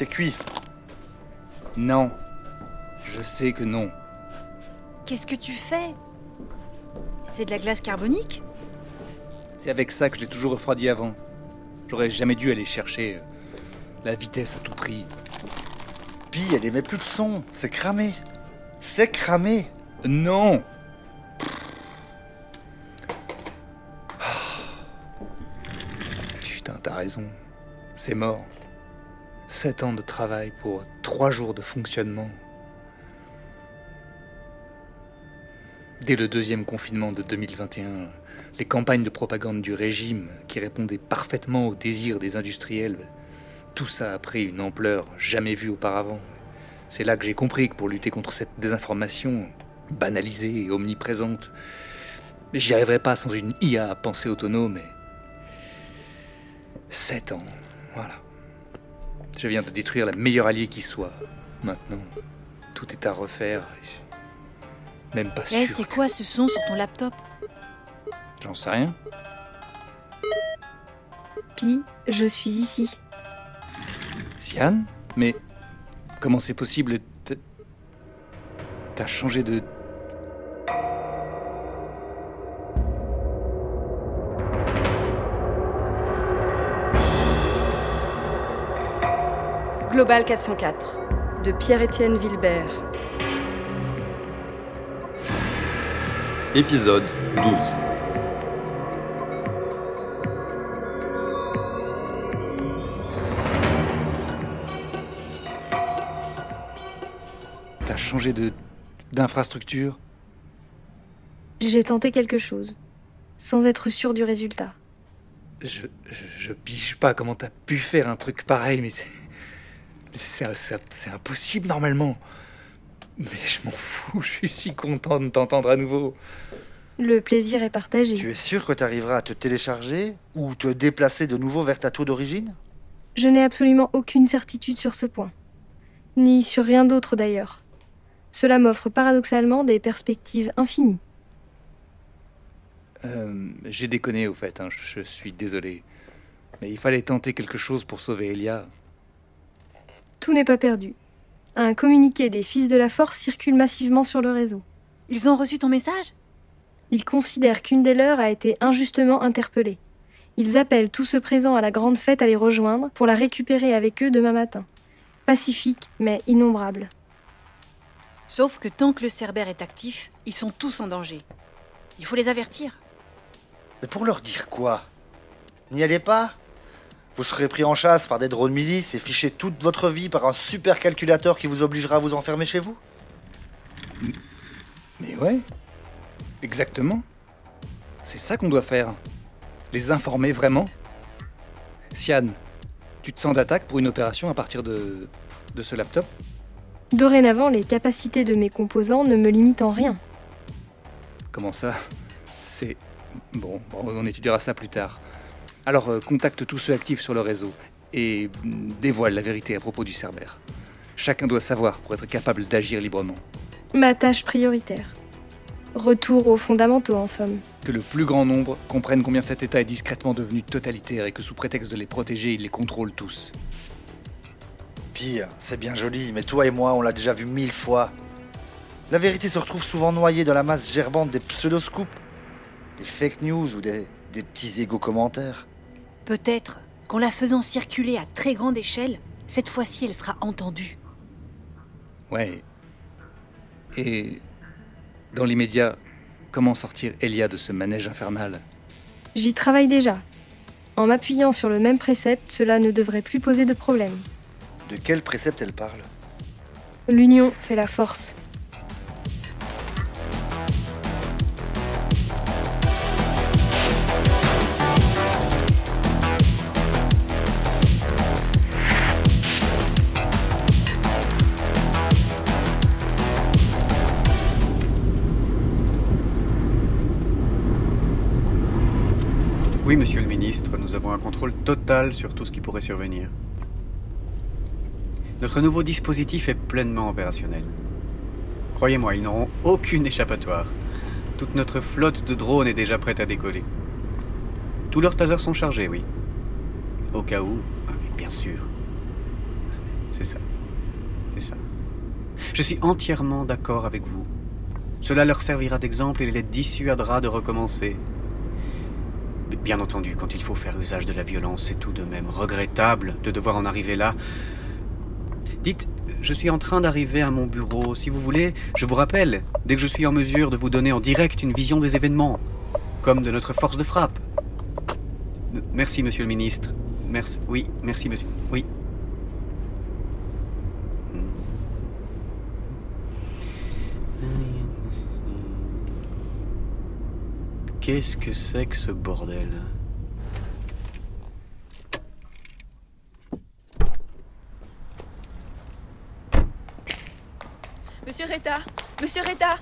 c'est cuit. Non. Je sais que non. Qu'est-ce que tu fais? C'est de la glace carbonique? C'est avec ça que je l'ai toujours refroidi avant. J'aurais jamais dû aller chercher euh, la vitesse à tout prix. Puis elle émet plus de son. C'est cramé. C'est cramé. Non Putain, t'as raison. C'est mort. Sept ans de travail pour trois jours de fonctionnement. Dès le deuxième confinement de 2021, les campagnes de propagande du régime, qui répondaient parfaitement aux désirs des industriels, tout ça a pris une ampleur jamais vue auparavant. C'est là que j'ai compris que pour lutter contre cette désinformation banalisée et omniprésente, j'y arriverais pas sans une IA à pensée autonome. Et... Sept ans, voilà. Je viens de détruire la meilleure alliée qui soit. Maintenant, tout est à refaire. et Même pas Eh, sûr. c'est quoi ce son sur ton laptop? J'en sais rien. Pi, je suis ici. Sian? Mais comment c'est possible T'as changé de... Global 404 de Pierre-Étienne Wilbert. Épisode 12. T'as changé de... d'infrastructure? J'ai tenté quelque chose, sans être sûr du résultat. je, je, je piche pas comment t'as pu faire un truc pareil, mais c'est... C'est impossible normalement. Mais je m'en fous, je suis si content de t'entendre à nouveau. Le plaisir est partagé. Tu es sûr que tu arriveras à te télécharger ou te déplacer de nouveau vers ta tour d'origine? Je n'ai absolument aucune certitude sur ce point. Ni sur rien d'autre d'ailleurs. Cela m'offre paradoxalement des perspectives infinies. Euh, J'ai déconné au fait, hein, je, je suis désolé. Mais il fallait tenter quelque chose pour sauver Elia. Tout n'est pas perdu. Un communiqué des Fils de la Force circule massivement sur le réseau. Ils ont reçu ton message? Ils considèrent qu'une des leurs a été injustement interpellée. Ils appellent tous ceux présents à la grande fête à les rejoindre pour la récupérer avec eux demain matin. Pacifique, mais innombrable. Sauf que tant que le Cerbère est actif, ils sont tous en danger. Il faut les avertir. Mais pour leur dire quoi? N'y allez pas Vous serez pris en chasse par des drones milices et fichés toute votre vie par un super calculateur qui vous obligera à vous enfermer chez vous Mais ouais, exactement. C'est ça qu'on doit faire. Les informer vraiment. Sian, tu te sens d'attaque pour une opération à partir de, de ce laptop? Dorénavant, les capacités de mes composants ne me limitent en rien. Comment ça? C'est... Bon, on étudiera ça plus tard. Alors, euh, contacte tous ceux actifs sur le réseau et dévoile la vérité à propos du Cerbère. Chacun doit savoir pour être capable d'agir librement. Ma tâche prioritaire. Retour aux fondamentaux en somme. Que le plus grand nombre comprenne combien cet État est discrètement devenu totalitaire et que sous prétexte de les protéger, il les contrôle tous. Pire, c'est bien joli, mais toi et moi, on l'a déjà vu mille fois. La vérité se retrouve souvent noyée dans la masse gerbante des pseudoscoops, des fake news ou des, des petits égaux commentaires. Peut-être qu'en la faisant circuler à très grande échelle, cette fois-ci elle sera entendue. Ouais. Et dans l'immédiat, comment sortir Elia de ce manège infernal? J'y travaille déjà. En m'appuyant sur le même précepte, cela ne devrait plus poser de problème. De quel précepte elle parle? L'union fait la force. Oui, monsieur le ministre, nous avons un contrôle total sur tout ce qui pourrait survenir. Notre nouveau dispositif est pleinement opérationnel. Croyez-moi, ils n'auront aucune échappatoire. Toute notre flotte de drones est déjà prête à décoller. Tous leurs tasers sont chargés, oui. Au cas où, bien sûr. C'est ça. C'est ça. Je suis entièrement d'accord avec vous. Cela leur servira d'exemple et les dissuadera de recommencer. Bien entendu, quand il faut faire usage de la violence, c'est tout de même regrettable de devoir en arriver là. Dites, je suis en train d'arriver à mon bureau. Si vous voulez, je vous rappelle, dès que je suis en mesure de vous donner en direct une vision des événements, comme de notre force de frappe. Merci, monsieur le ministre. Merci. Oui, merci, monsieur. Oui. Qu'est-ce que c'est que ce bordel? Monsieur Retta Monsieur Retta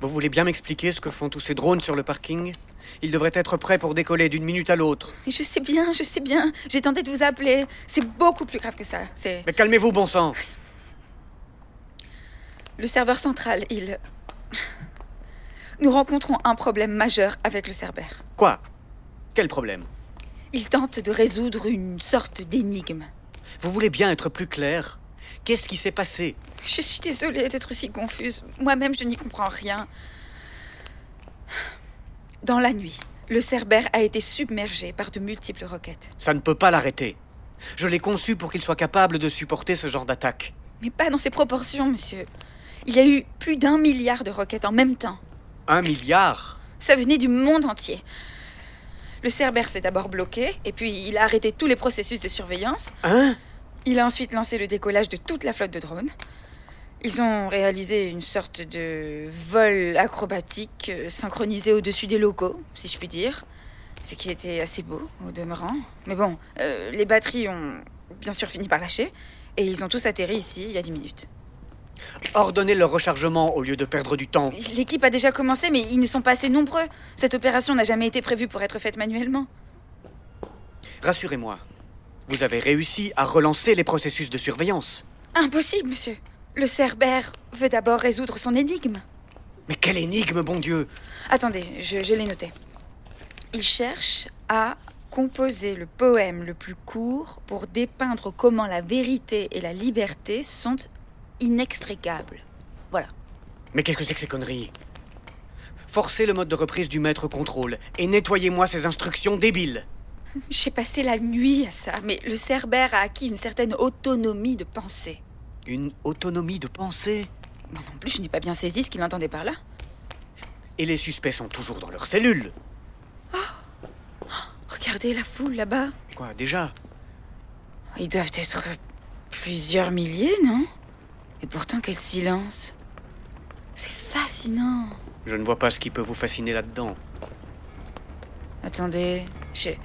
Vous voulez bien m'expliquer ce que font tous ces drones sur le parking? Ils devraient être prêts pour décoller d'une minute à l'autre. Je sais bien, je sais bien. J'ai tenté de vous appeler. C'est beaucoup plus grave que ça. C'est. Mais calmez-vous, bon sang Le serveur central, il. Nous rencontrons un problème majeur avec le Cerbère. Quoi? Quel problème? Il tente de résoudre une sorte d'énigme. Vous voulez bien être plus clair? Qu'est-ce qui s'est passé? Je suis désolée d'être si confuse. Moi-même, je n'y comprends rien. Dans la nuit, le Cerbère a été submergé par de multiples roquettes. Ça ne peut pas l'arrêter. Je l'ai conçu pour qu'il soit capable de supporter ce genre d'attaque. Mais pas dans ces proportions, monsieur. Il y a eu plus d'un milliard de roquettes en même temps. Un milliard Ça venait du monde entier. Le Cerbère s'est d'abord bloqué, et puis il a arrêté tous les processus de surveillance. Hein? Il a ensuite lancé le décollage de toute la flotte de drones. Ils ont réalisé une sorte de vol acrobatique euh, synchronisé au-dessus des locaux, si je puis dire. Ce qui était assez beau, au demeurant. Mais bon, euh, les batteries ont bien sûr fini par lâcher, et ils ont tous atterri ici il y a 10 minutes. Ordonnez leur rechargement au lieu de perdre du temps. L'équipe a déjà commencé, mais ils ne sont pas assez nombreux. Cette opération n'a jamais été prévue pour être faite manuellement. Rassurez-moi, vous avez réussi à relancer les processus de surveillance. Impossible, monsieur. Le Cerbère veut d'abord résoudre son énigme. Mais quelle énigme, bon Dieu Attendez, je, je l'ai noté. Il cherche à composer le poème le plus court pour dépeindre comment la vérité et la liberté sont inextricables. Voilà. Mais qu'est-ce que c'est que ces conneries? Forcez le mode de reprise du maître contrôle et nettoyez-moi ces instructions débiles. J'ai passé la nuit à ça, mais le Cerbère a acquis une certaine autonomie de pensée. Une autonomie de pensée? Moi non plus, je n'ai pas bien saisi ce qu'il entendait par là. Et les suspects sont toujours dans leurs cellules. Regardez la foule là-bas. Quoi, déjà? Ils doivent être plusieurs milliers, non? Et pourtant, quel silence. C'est fascinant. Je ne vois pas ce qui peut vous fasciner là-dedans. Attendez, j'ai.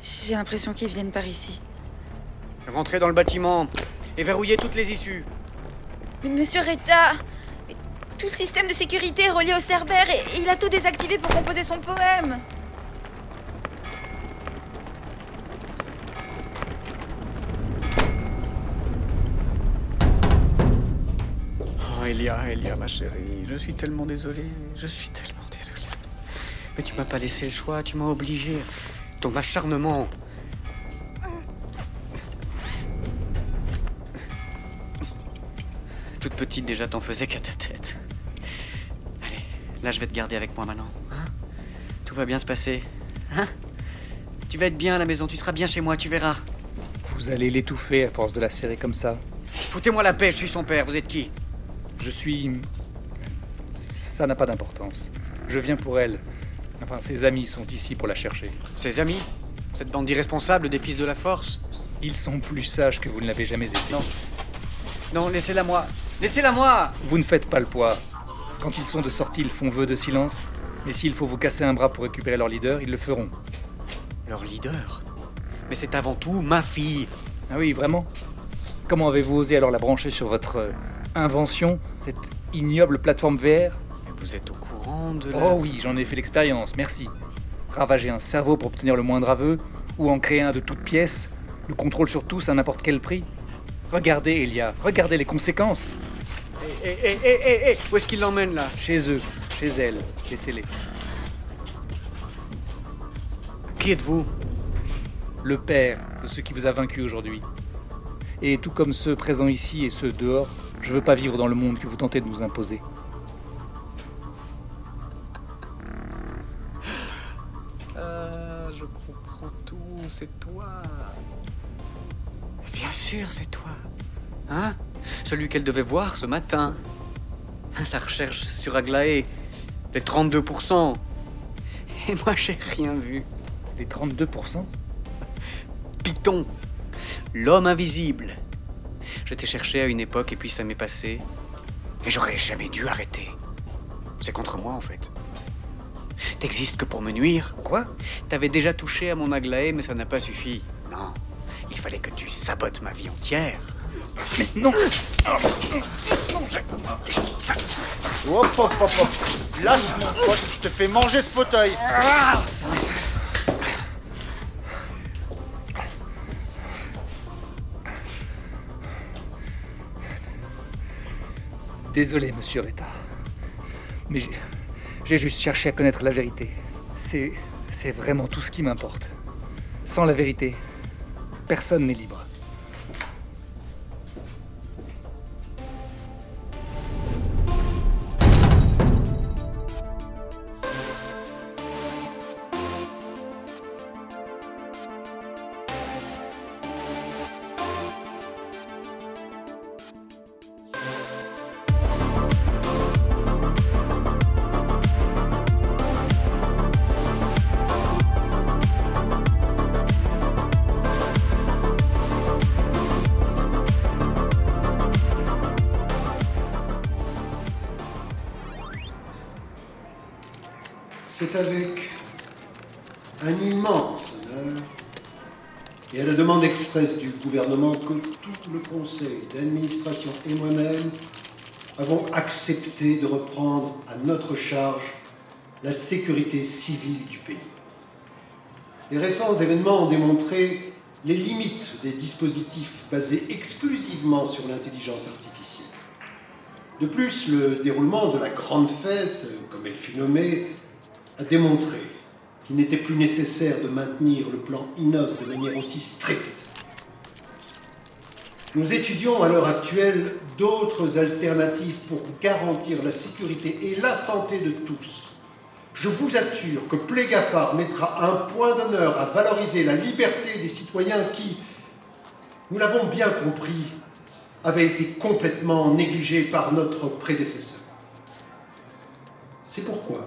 J'ai l'impression qu'ils viennent par ici. Rentrez dans le bâtiment et verrouillez toutes les issues. Mais monsieur Retta Tout le système de sécurité est relié au Cerbère et il a tout désactivé pour composer son poème. Elia, Elia, ma chérie, je suis tellement désolé. Je suis tellement désolé. Mais tu m'as pas laissé le choix, tu m'as obligé. Ton acharnement. Toute petite déjà, t'en faisais qu'à ta tête. Allez, là je vais te garder avec moi maintenant. Hein Tout va bien se passer. Hein Tu vas être bien à la maison, tu seras bien chez moi, tu verras. Vous allez l'étouffer à force de la serrer comme ça. Foutez-moi la paix, je suis son père, vous êtes qui? Je suis. Ça n'a pas d'importance. Je viens pour elle. Enfin, ses amis sont ici pour la chercher. Ses amis Cette bande d'irresponsables des fils de la force Ils sont plus sages que vous ne l'avez jamais été. Non. Non, laissez-la moi Laissez-la moi Vous ne faites pas le poids. Quand ils sont de sortie, ils font vœu de silence. Et s'il faut vous casser un bras pour récupérer leur leader, ils le feront. Leur leader Mais c'est avant tout ma fille Ah oui, vraiment? Comment avez-vous osé alors la brancher sur votre euh, invention, cette ignoble plateforme VR Vous êtes au courant de la... Oh oui, j'en ai fait l'expérience, merci. Ravager un cerveau pour obtenir le moindre aveu, ou en créer un de toutes pièces, le contrôle sur tous à n'importe quel prix. Regardez, Elia, regardez les conséquences. Eh, eh, eh, eh, Où est-ce qu'il l'emmène là? Chez eux, chez elle, laissez-les. Qui êtes-vous? Le père de ce qui vous a vaincu aujourd'hui. Et tout comme ceux présents ici et ceux dehors, je veux pas vivre dans le monde que vous tentez de nous imposer. Ah, je comprends tout, c'est toi. Bien sûr, c'est toi. Hein? Celui qu'elle devait voir ce matin. La recherche sur Aglaé. Les 32%. Et moi, j'ai rien vu. Les 32% Python. L'homme invisible. Je t'ai cherché à une époque et puis ça m'est passé. Et j'aurais jamais dû arrêter. C'est contre moi, en fait. T'existes que pour me nuire. Quoi? T'avais déjà touché à mon Aglaé, mais ça n'a pas suffi. Non. Il fallait que tu sabotes ma vie entière. Mais non Hop, hop, hop, hop. Lâche mon pote, je te fais manger ce fauteuil. Désolé, monsieur Retta. Mais j'ai- juste cherché à connaître la vérité. C'est. C'est vraiment tout ce qui m'importe. Sans la vérité, personne n'est libre. C'est avec un immense honneur et à la demande expresse du gouvernement que tout le conseil d'administration et moi-même avons accepté de reprendre à notre charge la sécurité civile du pays. Les récents événements ont démontré les limites des dispositifs basés exclusivement sur l'intelligence artificielle. De plus, le déroulement de la grande fête, comme elle fut nommée, a démontré qu'il n'était plus nécessaire de maintenir le plan INOS de manière aussi stricte. Nous étudions à l'heure actuelle d'autres alternatives pour garantir la sécurité et la santé de tous. Je vous assure que Plégafar mettra un point d'honneur à valoriser la liberté des citoyens qui, nous l'avons bien compris, avait été complètement négligée par notre prédécesseur. C'est pourquoi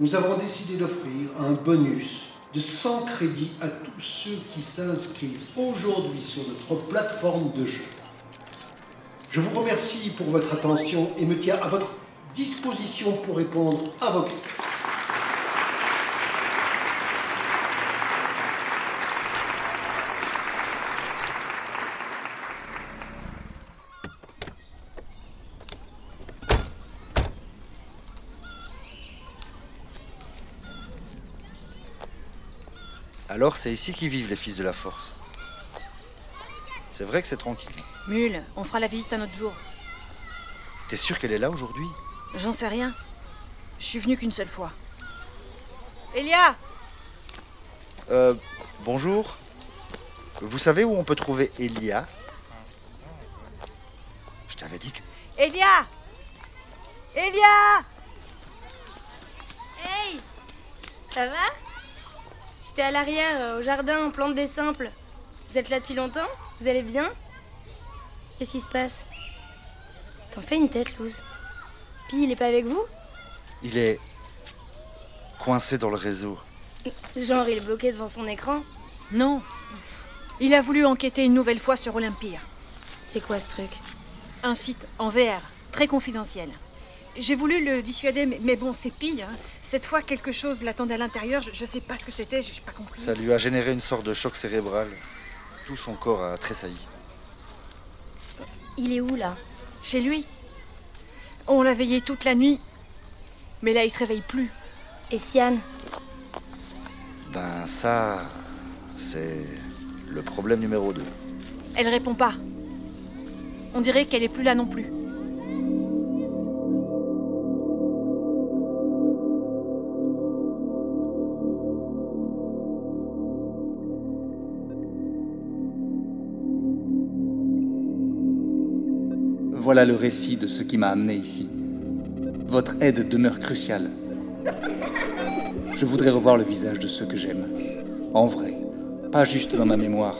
nous avons décidé d'offrir un bonus de 100 crédits à tous ceux qui s'inscrivent aujourd'hui sur notre plateforme de jeu. Je vous remercie pour votre attention et me tiens à votre disposition pour répondre à vos questions. Alors c'est ici qu'ils vivent les fils de la force. C'est vrai que c'est tranquille. Mule, on fera la visite un autre jour. T'es sûr qu'elle est là aujourd'hui? J'en sais rien. Je suis venu qu'une seule fois. Elia Euh, bonjour. Vous savez où on peut trouver Elia? Je t'avais dit que... Elia Elia Hey Ça va? J'étais à l'arrière, euh, au jardin, en plante des simples. Vous êtes là depuis longtemps Vous allez bien? Qu'est-ce qui se passe? T'en fais une tête, Luz. Puis il est pas avec vous? Il est coincé dans le réseau. Genre, il est bloqué devant son écran? Non. Il a voulu enquêter une nouvelle fois sur Olympia. C'est quoi ce truc? Un site en VR, très confidentiel. J'ai voulu le dissuader, mais, mais bon, c'est pire. hein. Cette fois, quelque chose l'attendait à l'intérieur. Je, je sais pas ce que c'était, j'ai pas compris. Ça lui a généré une sorte de choc cérébral. Tout son corps a tressailli. Il est où là? Chez lui. On l'a veillé toute la nuit. Mais là, il se réveille plus. Et Sian? Ben ça, c'est le problème numéro 2. Elle répond pas. On dirait qu'elle est plus là non plus. Voilà le récit de ce qui m'a amené ici. Votre aide demeure cruciale. Je voudrais revoir le visage de ceux que j'aime. En vrai. Pas juste dans ma mémoire,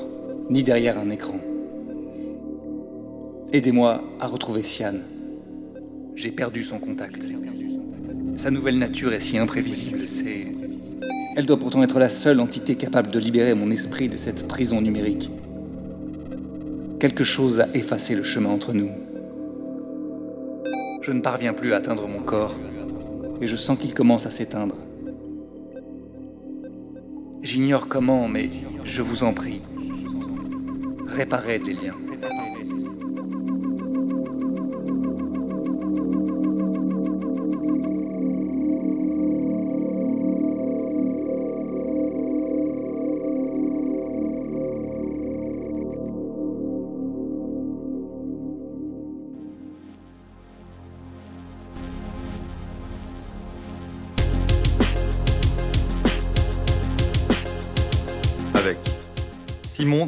ni derrière un écran. Aidez-moi à retrouver Sian. J'ai perdu son contact. Sa nouvelle nature est si imprévisible, c'est... Elle doit pourtant être la seule entité capable de libérer mon esprit de cette prison numérique. Quelque chose a effacé le chemin entre nous. Je ne parviens plus à atteindre mon corps, et je sens qu'il commence à s'éteindre. J'ignore comment, mais je vous en prie, réparez les liens.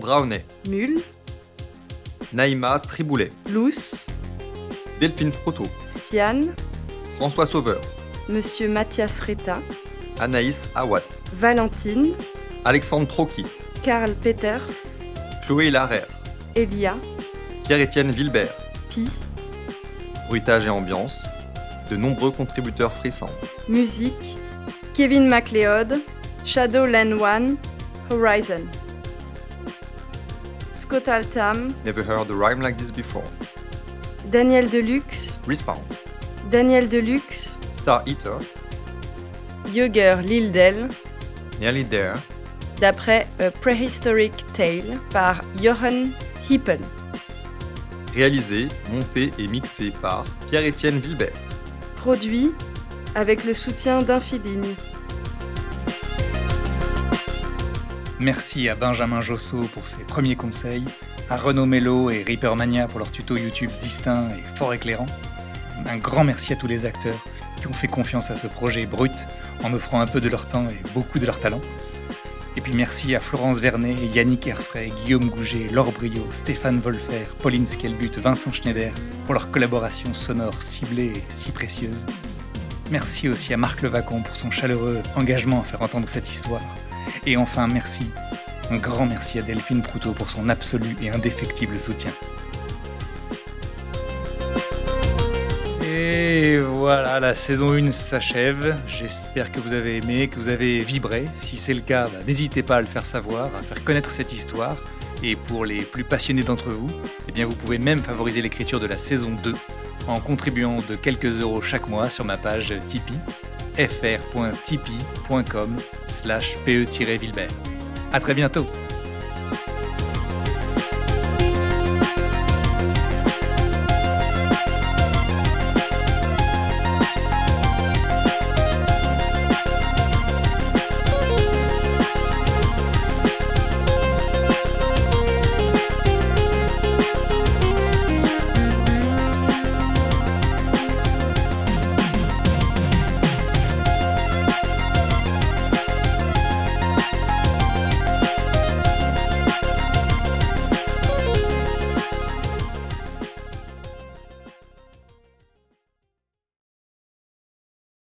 Draonet, Mule, Naïma Triboulet, Luce, Delphine Proto, Sian, François Sauveur, Monsieur Mathias Reta, Anaïs Awat, Valentine, Alexandre Trocky, Karl Peters, Chloé Larère, Elia, Pierre-Étienne Vilbert, Pi, Bruitage et ambiance, de nombreux contributeurs frissants. Musique, Kevin MacLeod, Shadow Len One, Horizon. Scott Altam, Never heard a rhyme like this before. Daniel Deluxe, Respawn, Daniel Deluxe, Star Eater, Jöger Lildel, Nearly There, d'après A Prehistoric Tale par Johan Hippen. réalisé, monté et mixé par Pierre-Étienne Vilbert. Produit avec le soutien d'Infiligne. Merci à Benjamin Josso pour ses premiers conseils, à Renaud Mello et Reaper Mania pour leurs tutos YouTube distincts et fort éclairants. Un grand merci à tous les acteurs qui ont fait confiance à ce projet brut en offrant un peu de leur temps et beaucoup de leur talent. Et puis merci à Florence Vernet, Yannick Herfray, Guillaume Gouget, Laure Brio, Stéphane Wolfer, Pauline Skelbut, Vincent Schneider pour leur collaboration sonore ciblée et si précieuse. Merci aussi à Marc Levacon pour son chaleureux engagement à faire entendre cette histoire. Et enfin, merci, un grand merci à Delphine Proutot pour son absolu et indéfectible soutien. Et voilà, la saison 1 s'achève. J'espère que vous avez aimé, que vous avez vibré. Si c'est le cas, bah, n'hésitez pas à le faire savoir, à faire connaître cette histoire. Et pour les plus passionnés d'entre vous, eh bien vous pouvez même favoriser l'écriture de la saison 2 en contribuant de quelques euros chaque mois sur ma page Tipeee fr.tipeee.com slash pe-vilbert. À très bientôt